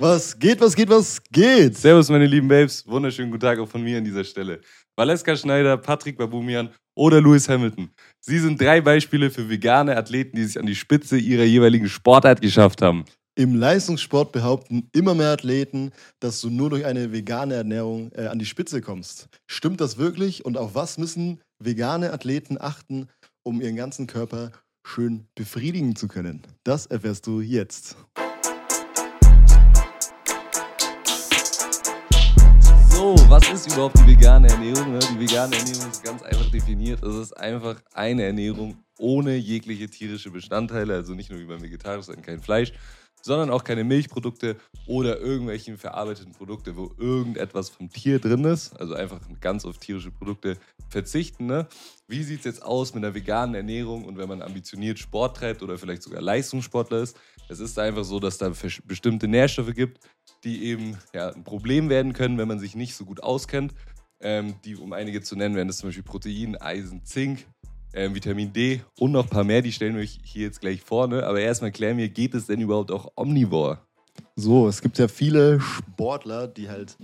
Was geht, was geht, was geht? Servus, meine lieben Babes. Wunderschönen guten Tag auch von mir an dieser Stelle. Valeska Schneider, Patrick Babumian oder Lewis Hamilton. Sie sind drei Beispiele für vegane Athleten, die sich an die Spitze ihrer jeweiligen Sportart geschafft haben. Im Leistungssport behaupten immer mehr Athleten, dass du nur durch eine vegane Ernährung äh, an die Spitze kommst. Stimmt das wirklich? Und auf was müssen vegane Athleten achten, um ihren ganzen Körper schön befriedigen zu können? Das erfährst du jetzt. So, was ist überhaupt die vegane Ernährung? ne? Die vegane Ernährung ist ganz einfach definiert. Es ist einfach eine Ernährung ohne jegliche tierische Bestandteile, also nicht nur wie beim sondern kein Fleisch, sondern auch keine Milchprodukte oder irgendwelchen verarbeiteten Produkte, wo irgendetwas vom Tier drin ist. Also einfach ganz auf tierische Produkte verzichten. Ne? Wie sieht es jetzt aus mit einer veganen Ernährung und wenn man ambitioniert Sport treibt oder vielleicht sogar Leistungssportler ist? Es ist einfach so, dass da bestimmte Nährstoffe gibt, die eben ja, ein Problem werden können, wenn man sich nicht so gut auskennt. Ähm, die, um einige zu nennen, wären das zum Beispiel Protein, Eisen, Zink, ähm, Vitamin D und noch ein paar mehr, die stellen wir euch hier jetzt gleich vor. Ne? Aber erstmal klären wir, geht es denn überhaupt auch omnivore? So, es gibt ja viele Sportler, die halt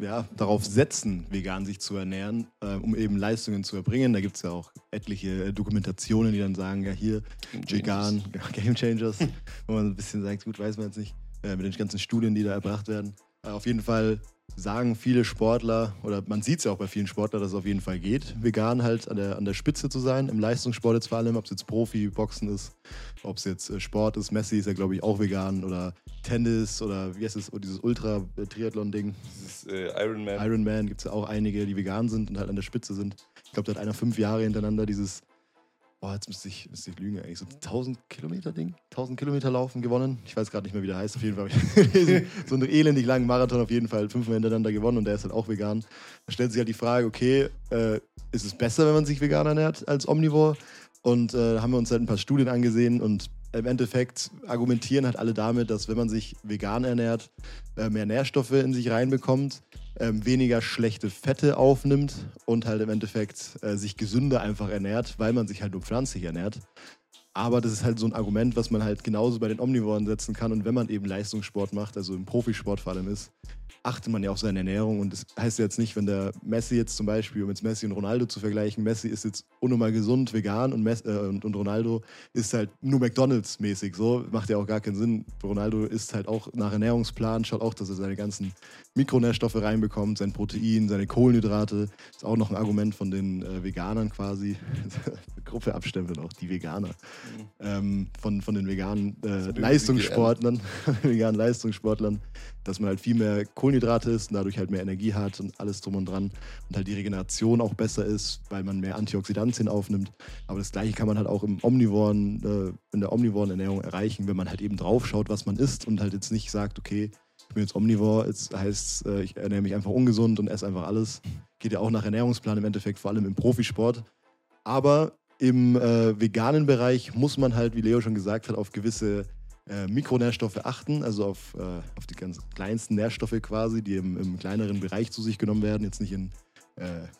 ja, darauf setzen, vegan sich zu ernähren, äh, um eben Leistungen zu erbringen. Da gibt es ja auch etliche äh, Dokumentationen, die dann sagen, ja hier, vegan, Game Changers, wo man ein bisschen sagt, gut, weiß man jetzt nicht, äh, mit den ganzen Studien, die da erbracht werden. Äh, auf jeden Fall sagen viele Sportler, oder man sieht es ja auch bei vielen Sportlern, dass es auf jeden Fall geht, vegan halt an der, an der Spitze zu sein, im Leistungssport jetzt vor allem, ob es jetzt Profi, Boxen ist, ob es jetzt äh, Sport ist, Messi ist ja glaube ich auch vegan oder Tennis oder wie heißt es, oh, dieses Ultra-Triathlon-Ding, Dieses äh, Ironman. Ironman gibt es ja auch einige, die vegan sind und halt an der Spitze sind. Ich glaube, da hat einer fünf Jahre hintereinander dieses, boah, jetzt müsste ich, müsste ich lügen, eigentlich so 1000 Kilometer Ding, 1000 Kilometer laufen gewonnen. Ich weiß gerade nicht mehr, wie der heißt. Auf jeden Fall so einen elendig langen Marathon auf jeden Fall fünfmal hintereinander gewonnen und der ist halt auch vegan. Da stellt sich halt die Frage, okay, äh, ist es besser, wenn man sich vegan ernährt als Omnivore? Und äh, haben wir uns halt ein paar Studien angesehen und im Endeffekt argumentieren halt alle damit, dass wenn man sich vegan ernährt, äh, mehr Nährstoffe in sich reinbekommt, ähm, weniger schlechte Fette aufnimmt und halt im Endeffekt äh, sich gesünder einfach ernährt, weil man sich halt nur pflanzlich ernährt. Aber das ist halt so ein Argument, was man halt genauso bei den Omnivoren setzen kann. Und wenn man eben Leistungssport macht, also im Profisport vor allem ist, achtet man ja auf seine Ernährung. Und das heißt ja jetzt nicht, wenn der Messi jetzt zum Beispiel, um jetzt Messi und Ronaldo zu vergleichen, Messi ist jetzt unnormal gesund, vegan und, Messi, äh, und, und Ronaldo ist halt nur McDonalds-mäßig. So macht ja auch gar keinen Sinn. Ronaldo isst halt auch nach Ernährungsplan, schaut auch, dass er seine ganzen Mikronährstoffe reinbekommt, sein Protein, seine Kohlenhydrate. Ist auch noch ein Argument von den äh, Veganern quasi. Gruppe abstempeln auch, die Veganer. Ähm, von, von den veganen äh, Leistungssportlern, veganen Leistungssportlern, dass man halt viel mehr Kohlenhydrate isst und dadurch halt mehr Energie hat und alles drum und dran. Und halt die Regeneration auch besser ist, weil man mehr Antioxidantien aufnimmt. Aber das gleiche kann man halt auch im omnivoren, äh, in der omnivoren Ernährung erreichen, wenn man halt eben drauf schaut, was man isst und halt jetzt nicht sagt, okay, ich bin jetzt omnivor, jetzt heißt äh, ich ernähre mich einfach ungesund und esse einfach alles. Geht ja auch nach Ernährungsplan im Endeffekt, vor allem im Profisport. Aber im äh, veganen Bereich muss man halt, wie Leo schon gesagt hat, auf gewisse äh, Mikronährstoffe achten, also auf, äh, auf die ganz kleinsten Nährstoffe quasi, die im, im kleineren Bereich zu sich genommen werden, jetzt nicht in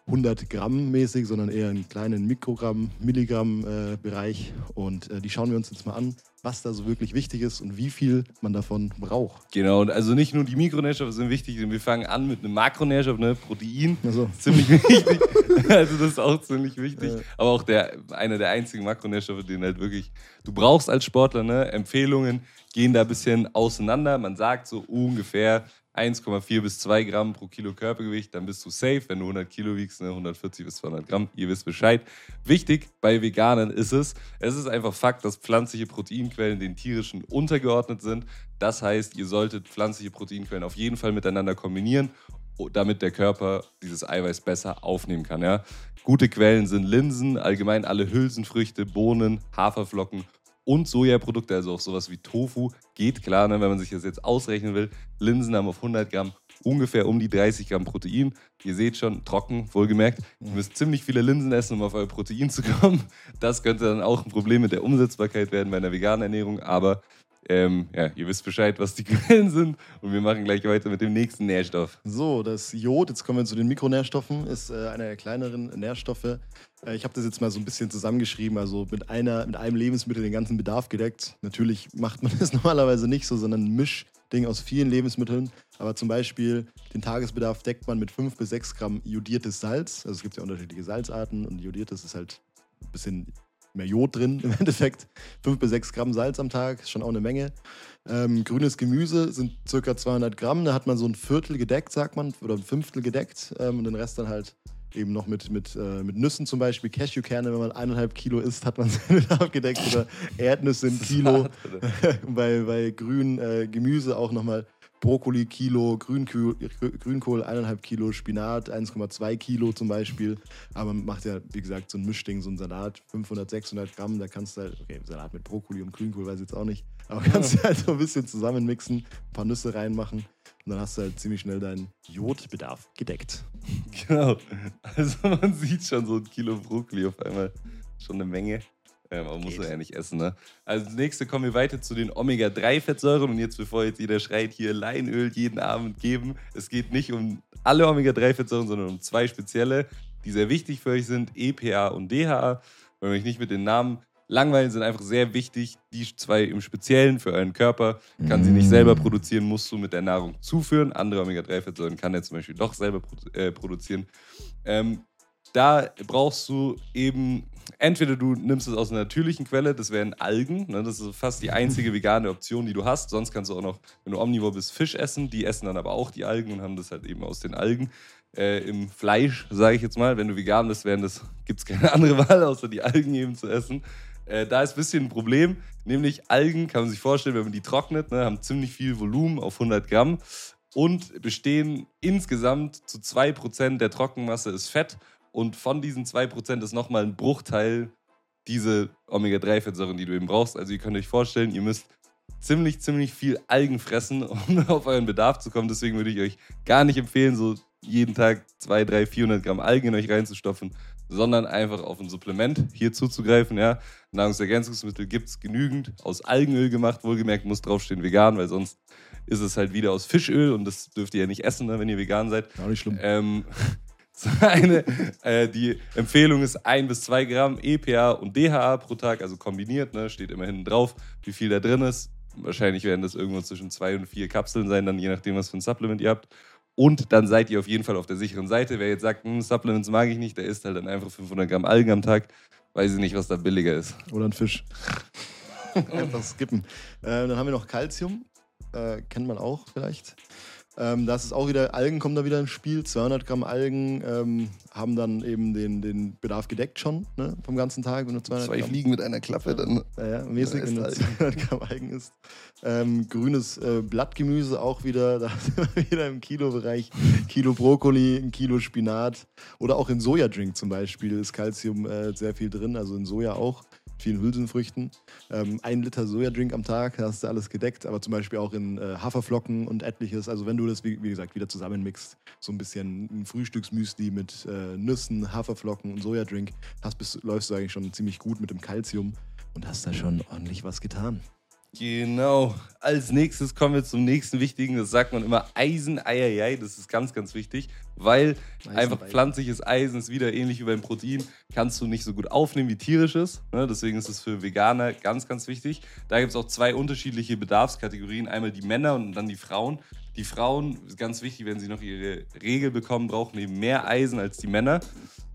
100 Gramm mäßig, sondern eher in kleinen Mikrogramm, Milligramm äh, Bereich. Und äh, die schauen wir uns jetzt mal an, was da so wirklich wichtig ist und wie viel man davon braucht. Genau, und also nicht nur die Mikronährstoffe sind wichtig, sondern wir fangen an mit einem Makronährstoff, ne? Protein. Also, Ziemlich wichtig. Also das ist auch ziemlich wichtig. Ja. Aber auch der, einer der einzigen Makronährstoffe, den halt wirklich du brauchst als Sportler. Ne? Empfehlungen gehen da ein bisschen auseinander. Man sagt so ungefähr 1,4 bis 2 Gramm pro Kilo Körpergewicht, dann bist du safe. Wenn du 100 Kilo wiegst, ne, 140 bis 200 Gramm, ihr wisst Bescheid. Wichtig bei Veganern ist es, es ist einfach Fakt, dass pflanzliche Proteinquellen den tierischen untergeordnet sind. Das heißt, ihr solltet pflanzliche Proteinquellen auf jeden Fall miteinander kombinieren, damit der Körper dieses Eiweiß besser aufnehmen kann. Ja? Gute Quellen sind Linsen, allgemein alle Hülsenfrüchte, Bohnen, Haferflocken und Sojaprodukte, also auch sowas wie Tofu, geht klar, ne, wenn man sich das jetzt ausrechnen will. Linsen haben auf 100 Gramm ungefähr um die 30 Gramm Protein. Ihr seht schon, trocken, wohlgemerkt. Ihr müsst ziemlich viele Linsen essen, um auf euer Protein zu kommen. Das könnte dann auch ein Problem mit der Umsetzbarkeit werden bei einer veganen Ernährung, aber ähm, ja, ihr wisst Bescheid, was die Quellen sind und wir machen gleich weiter mit dem nächsten Nährstoff. So, das Jod, jetzt kommen wir zu den Mikronährstoffen, ist äh, einer der kleineren Nährstoffe. Äh, ich habe das jetzt mal so ein bisschen zusammengeschrieben, also mit, einer, mit einem Lebensmittel den ganzen Bedarf gedeckt. Natürlich macht man das normalerweise nicht so, sondern mischt Mischding aus vielen Lebensmitteln. Aber zum Beispiel den Tagesbedarf deckt man mit 5 bis 6 Gramm jodiertes Salz. Also es gibt ja unterschiedliche Salzarten und jodiertes ist halt ein bisschen mehr Jod drin im Endeffekt. 5 bis 6 Gramm Salz am Tag ist schon auch eine Menge. Ähm, grünes Gemüse sind circa 200 Gramm. Da hat man so ein Viertel gedeckt, sagt man, oder ein Fünftel gedeckt ähm, und den Rest dann halt eben noch mit, mit, äh, mit Nüssen zum Beispiel, Cashewkerne, wenn man eineinhalb Kilo isst, hat man seinen Bedarf gedeckt oder Erdnüsse ein Kilo. bei, bei grün äh, Gemüse auch nochmal Brokkoli Kilo, Grünkohl, Grünkohl 1,5 Kilo, Spinat 1,2 Kilo zum Beispiel. Aber man macht ja, wie gesagt, so ein Mischding, so ein Salat, 500, 600 Gramm. Da kannst du halt, okay, Salat mit Brokkoli und Grünkohl weiß ich jetzt auch nicht. Aber kannst du halt so ein bisschen zusammenmixen, ein paar Nüsse reinmachen und dann hast du halt ziemlich schnell deinen Jodbedarf gedeckt. Genau. Also man sieht schon so ein Kilo Brokkoli auf einmal. Schon eine Menge. Ja, man muss ja nicht essen, ne? Also nächste kommen wir weiter zu den Omega-3-Fettsäuren. Und jetzt, bevor jetzt jeder schreit, hier Leinöl jeden Abend geben. Es geht nicht um alle Omega-3-Fettsäuren, sondern um zwei spezielle, die sehr wichtig für euch sind: EPA und DHA. Wenn euch nicht mit den Namen langweilen, sind einfach sehr wichtig. Die zwei im Speziellen für euren Körper. Kann sie nicht selber mm. produzieren, musst du mit der Nahrung zuführen. Andere Omega-3-Fettsäuren kann er zum Beispiel doch selber äh, produzieren. Ähm, da brauchst du eben entweder du nimmst es aus einer natürlichen Quelle, das wären Algen. Ne? Das ist fast die einzige vegane Option, die du hast. Sonst kannst du auch noch, wenn du omnivor bist, Fisch essen. Die essen dann aber auch die Algen und haben das halt eben aus den Algen. Äh, Im Fleisch, sage ich jetzt mal, wenn du vegan bist, gibt es keine andere Wahl, außer die Algen eben zu essen. Äh, da ist ein bisschen ein Problem, nämlich Algen, kann man sich vorstellen, wenn man die trocknet, ne, haben ziemlich viel Volumen auf 100 Gramm und bestehen insgesamt zu 2% der Trockenmasse ist Fett und von diesen 2% ist nochmal ein Bruchteil diese Omega-3-Fettsäuren, die du eben brauchst. Also ihr könnt euch vorstellen, ihr müsst ziemlich, ziemlich viel Algen fressen, um auf euren Bedarf zu kommen. Deswegen würde ich euch gar nicht empfehlen, so jeden Tag 2, 3, 400 Gramm Algen in euch reinzustopfen, sondern einfach auf ein Supplement hier zuzugreifen. Ja. Nahrungsergänzungsmittel gibt es genügend aus Algenöl gemacht. Wohlgemerkt muss draufstehen vegan, weil sonst ist es halt wieder aus Fischöl und das dürft ihr ja nicht essen, ne, wenn ihr vegan seid. Auch nicht schlimm. Ähm, eine, äh, die Empfehlung ist 1 bis 2 Gramm EPA und DHA pro Tag, also kombiniert, ne, steht immer hinten drauf, wie viel da drin ist. Wahrscheinlich werden das irgendwo zwischen zwei und vier Kapseln sein, dann je nachdem, was für ein Supplement ihr habt. Und dann seid ihr auf jeden Fall auf der sicheren Seite. Wer jetzt sagt, hm, Supplements mag ich nicht, der isst halt dann einfach 500 Gramm Algen am Tag. Weiß ich nicht, was da billiger ist. Oder ein Fisch. einfach skippen. Äh, dann haben wir noch Calcium. Äh, kennt man auch vielleicht. Ähm, das ist auch wieder, Algen kommen da wieder ins Spiel. 200 Gramm Algen ähm, haben dann eben den, den Bedarf gedeckt schon ne, vom ganzen Tag. Wenn du 200 Zwei Gramm, Fliegen mit einer Klappe dann. Ja, ja mäßig, wenn du 200 Gramm Algen isst. Ähm, grünes äh, Blattgemüse auch wieder, da sind wir wieder im Kilobereich. Kilo Brokkoli, ein Kilo Spinat oder auch in Sojadrink zum Beispiel ist Kalzium äh, sehr viel drin, also in Soja auch vielen Hülsenfrüchten. Ähm, ein Liter Sojadrink am Tag, hast du alles gedeckt, aber zum Beispiel auch in äh, Haferflocken und etliches. Also wenn du das, wie, wie, gesagt, wieder zusammenmixst, so ein bisschen ein Frühstücksmüsli mit äh, Nüssen, Haferflocken und Sojadrink, hast, bist, läufst du eigentlich schon ziemlich gut mit dem Kalzium und hast da schon ordentlich was getan. Genau. Als nächstes kommen wir zum nächsten wichtigen, das sagt man immer Eisen, Eieiei, das ist ganz, ganz wichtig, weil Eisen, einfach pflanzliches Eisen ist wieder ähnlich wie beim Protein, kannst du nicht so gut aufnehmen wie tierisches. Ne? Deswegen ist es für Veganer ganz, ganz wichtig. Da gibt es auch zwei unterschiedliche Bedarfskategorien, einmal die Männer und dann die Frauen. Die Frauen, ganz wichtig, wenn sie noch ihre Regel bekommen, brauchen eben mehr Eisen als die Männer.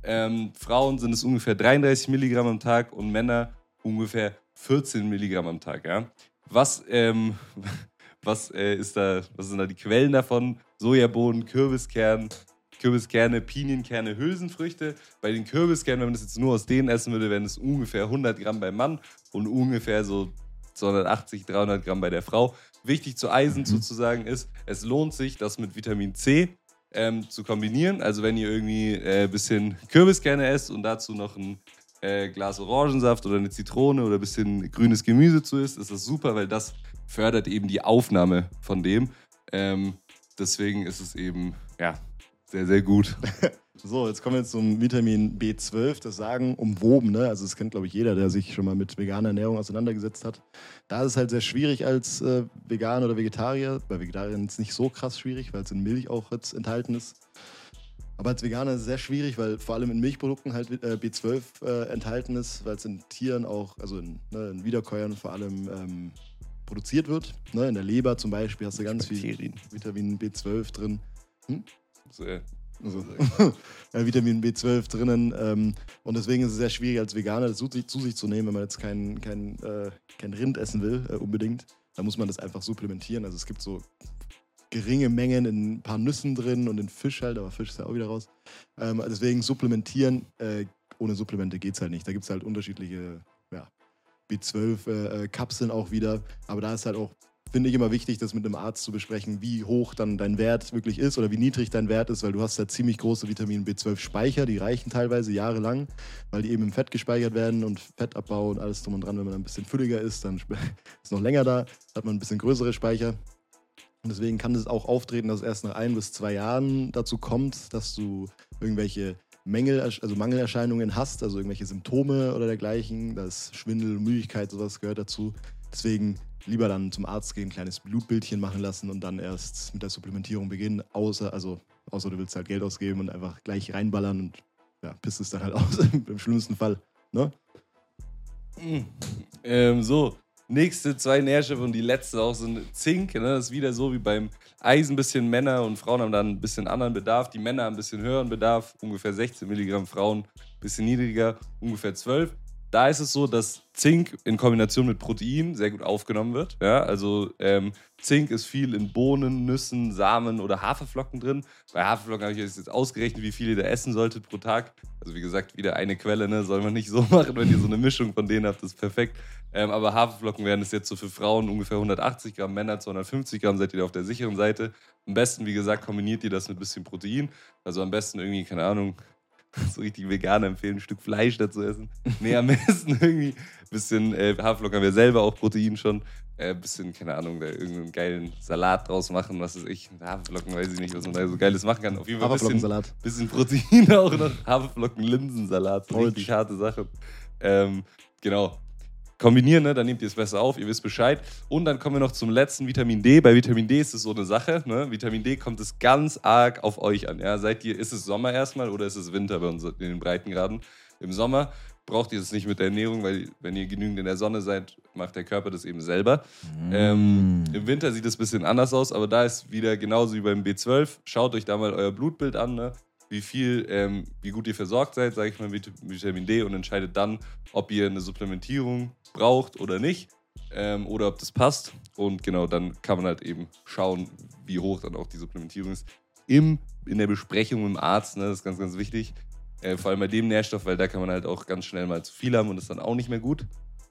Ähm, Frauen sind es ungefähr 33 Milligramm am Tag und Männer ungefähr 14 Milligramm am Tag. Ja? Was, ähm, was, äh, ist da, was sind da die Quellen davon? Sojabohnen, Kürbiskern, Kürbiskerne, Pinienkerne, Hülsenfrüchte. Bei den Kürbiskernen, wenn man das jetzt nur aus denen essen würde, wären es ungefähr 100 Gramm beim Mann und ungefähr so 280, 300 Gramm bei der Frau. Wichtig zu Eisen mhm. sozusagen ist, es lohnt sich, das mit Vitamin C ähm, zu kombinieren. Also wenn ihr irgendwie ein äh, bisschen Kürbiskerne esst und dazu noch ein äh, Glas Orangensaft oder eine Zitrone oder ein bisschen grünes Gemüse zu isst, ist das super, weil das fördert eben die Aufnahme von dem. Ähm, deswegen ist es eben, ja, sehr, sehr gut. So, jetzt kommen wir zum Vitamin B12, das Sagen umwoben. Ne? Also, das kennt, glaube ich, jeder, der sich schon mal mit veganer Ernährung auseinandergesetzt hat. Da ist es halt sehr schwierig als äh, Veganer oder Vegetarier. Bei Vegetariern ist es nicht so krass schwierig, weil es in Milch auch jetzt enthalten ist. Aber als Veganer ist es sehr schwierig, weil vor allem in Milchprodukten halt äh, B12 äh, enthalten ist, weil es in Tieren auch, also in, ne, in Wiederkäuern vor allem ähm, produziert wird. Ne? In der Leber zum Beispiel hast du ganz viel Bakterien. Vitamin B12 drin. So, äh, Also, ja, Vitamin B12 drinnen. Ähm, und deswegen ist es sehr schwierig, als Veganer das zu sich, zu sich zu nehmen, wenn man jetzt kein, kein, äh, kein Rind essen will, äh, unbedingt. Da muss man das einfach supplementieren. Also es gibt so geringe Mengen in ein paar Nüssen drin und in Fisch halt, aber Fisch ist ja auch wieder raus. Ähm, deswegen supplementieren, äh, ohne Supplemente geht es halt nicht. Da gibt es halt unterschiedliche ja, B12-Kapseln auch wieder. Aber da ist halt auch, finde ich, immer wichtig, das mit einem Arzt zu besprechen, wie hoch dann dein Wert wirklich ist oder wie niedrig dein Wert ist, weil du hast ja ziemlich große Vitamin B12-Speicher, die reichen teilweise jahrelang, weil die eben im Fett gespeichert werden und Fettabbau und alles drum und dran. Wenn man ein bisschen fülliger ist, dann ist es noch länger da, hat man ein bisschen größere Speicher. Und deswegen kann es auch auftreten, dass es erst nach ein bis zwei Jahren dazu kommt, dass du irgendwelche Mängel, also Mangelerscheinungen hast, also irgendwelche Symptome oder dergleichen. Das Schwindel, Müdigkeit, sowas gehört dazu. Deswegen lieber dann zum Arzt gehen, ein kleines Blutbildchen machen lassen und dann erst mit der Supplementierung beginnen. Außer, also, außer du willst halt Geld ausgeben und einfach gleich reinballern und ja, pisst es dann halt aus, im schlimmsten Fall. Ne? Ähm, so, nächste zwei Nährstoffe und die letzte auch sind Zink. Ne? Das ist wieder so wie beim Eisen ein bisschen Männer und Frauen haben dann ein bisschen anderen Bedarf. Die Männer haben ein bisschen höheren Bedarf, ungefähr 16 Milligramm, Frauen ein bisschen niedriger, ungefähr 12. Da ist es so, dass Zink in Kombination mit Protein sehr gut aufgenommen wird. Ja, also ähm, Zink ist viel in Bohnen, Nüssen, Samen oder Haferflocken drin. Bei Haferflocken habe ich jetzt ausgerechnet, wie viel ihr da essen solltet pro Tag. Also wie gesagt, wieder eine Quelle, ne? soll man nicht so machen, wenn ihr so eine Mischung von denen habt, das ist perfekt. Ähm, aber Haferflocken wären es jetzt so für Frauen ungefähr 180 Gramm, Männer 250 Gramm, seid ihr da auf der sicheren Seite. Am besten, wie gesagt, kombiniert ihr das mit ein bisschen Protein. Also am besten irgendwie, keine Ahnung, so richtig vegan empfehlen, ein Stück Fleisch dazu essen. Nee, am besten irgendwie ein bisschen äh, Haferflocken haben wir selber auch Protein schon. Ein äh, bisschen, keine Ahnung, da irgendeinen geilen Salat draus machen, was ist ich. Haferflocken, weiß ich nicht, was man da so Geiles machen kann. Auf jeden Fall ein bisschen, bisschen Protein auch noch. Haferflocken-Linsensalat, richtig harte Sache. Ähm, genau. Kombinieren, ne? dann nehmt ihr es besser auf, ihr wisst Bescheid. Und dann kommen wir noch zum letzten Vitamin D. Bei Vitamin D ist es so eine Sache. Ne? Vitamin D kommt es ganz arg auf euch an. Ja? Seid ihr, ist es Sommer erstmal oder ist es Winter bei uns in den Breitengraden? Im Sommer braucht ihr es nicht mit der Ernährung, weil wenn ihr genügend in der Sonne seid, macht der Körper das eben selber. Ähm, Im Winter sieht es ein bisschen anders aus, aber da ist wieder genauso wie beim B12. Schaut euch da mal euer Blutbild an, ne? Wie viel, ähm, wie gut ihr versorgt seid, sage ich mal, mit Vitamin D und entscheidet dann, ob ihr eine Supplementierung braucht oder nicht ähm, oder ob das passt. Und genau, dann kann man halt eben schauen, wie hoch dann auch die Supplementierung ist. Im, in der Besprechung mit dem Arzt, ne, das ist ganz, ganz wichtig. Äh, vor allem bei dem Nährstoff, weil da kann man halt auch ganz schnell mal zu viel haben und ist dann auch nicht mehr gut.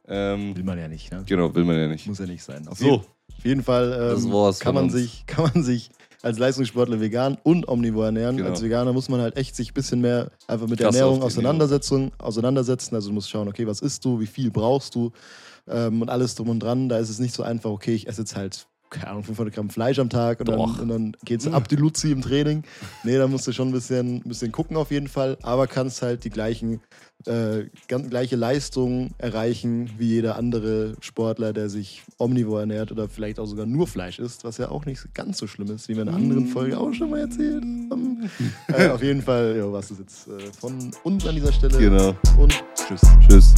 Ähm, Will man ja nicht, ne? genau, will man ja nicht. Muss ja nicht sein. Auf, So. jeden, auf jeden Fall ähm, kann, man uns. sich, kann man sich als Leistungssportler vegan und omnivor ernähren. Genau. Als Veganer muss man halt echt sich ein bisschen mehr einfach mit der Ernährung auseinandersetzen, auseinandersetzen. Also du musst schauen, okay, was isst du, wie viel brauchst du ähm, und alles drum und dran. Da ist es nicht so einfach, okay, ich esse jetzt halt keine Ahnung, 500 Gramm Fleisch am Tag und dann, Doch. und dann geht's ab die Luzi im Training. Nee, da musst du schon ein bisschen, ein bisschen gucken auf jeden Fall, aber kannst halt die gleichen, äh, ganz, gleiche Leistungen erreichen wie jeder andere Sportler, der sich omnivor ernährt oder vielleicht auch sogar nur Fleisch isst, was ja auch nicht ganz so schlimm ist, wie wir in einer anderen Folge auch schon mal erzählt haben. äh, auf jeden Fall, ja, was ist jetzt äh, von uns an dieser Stelle Genau. und tschüss. Tschüss.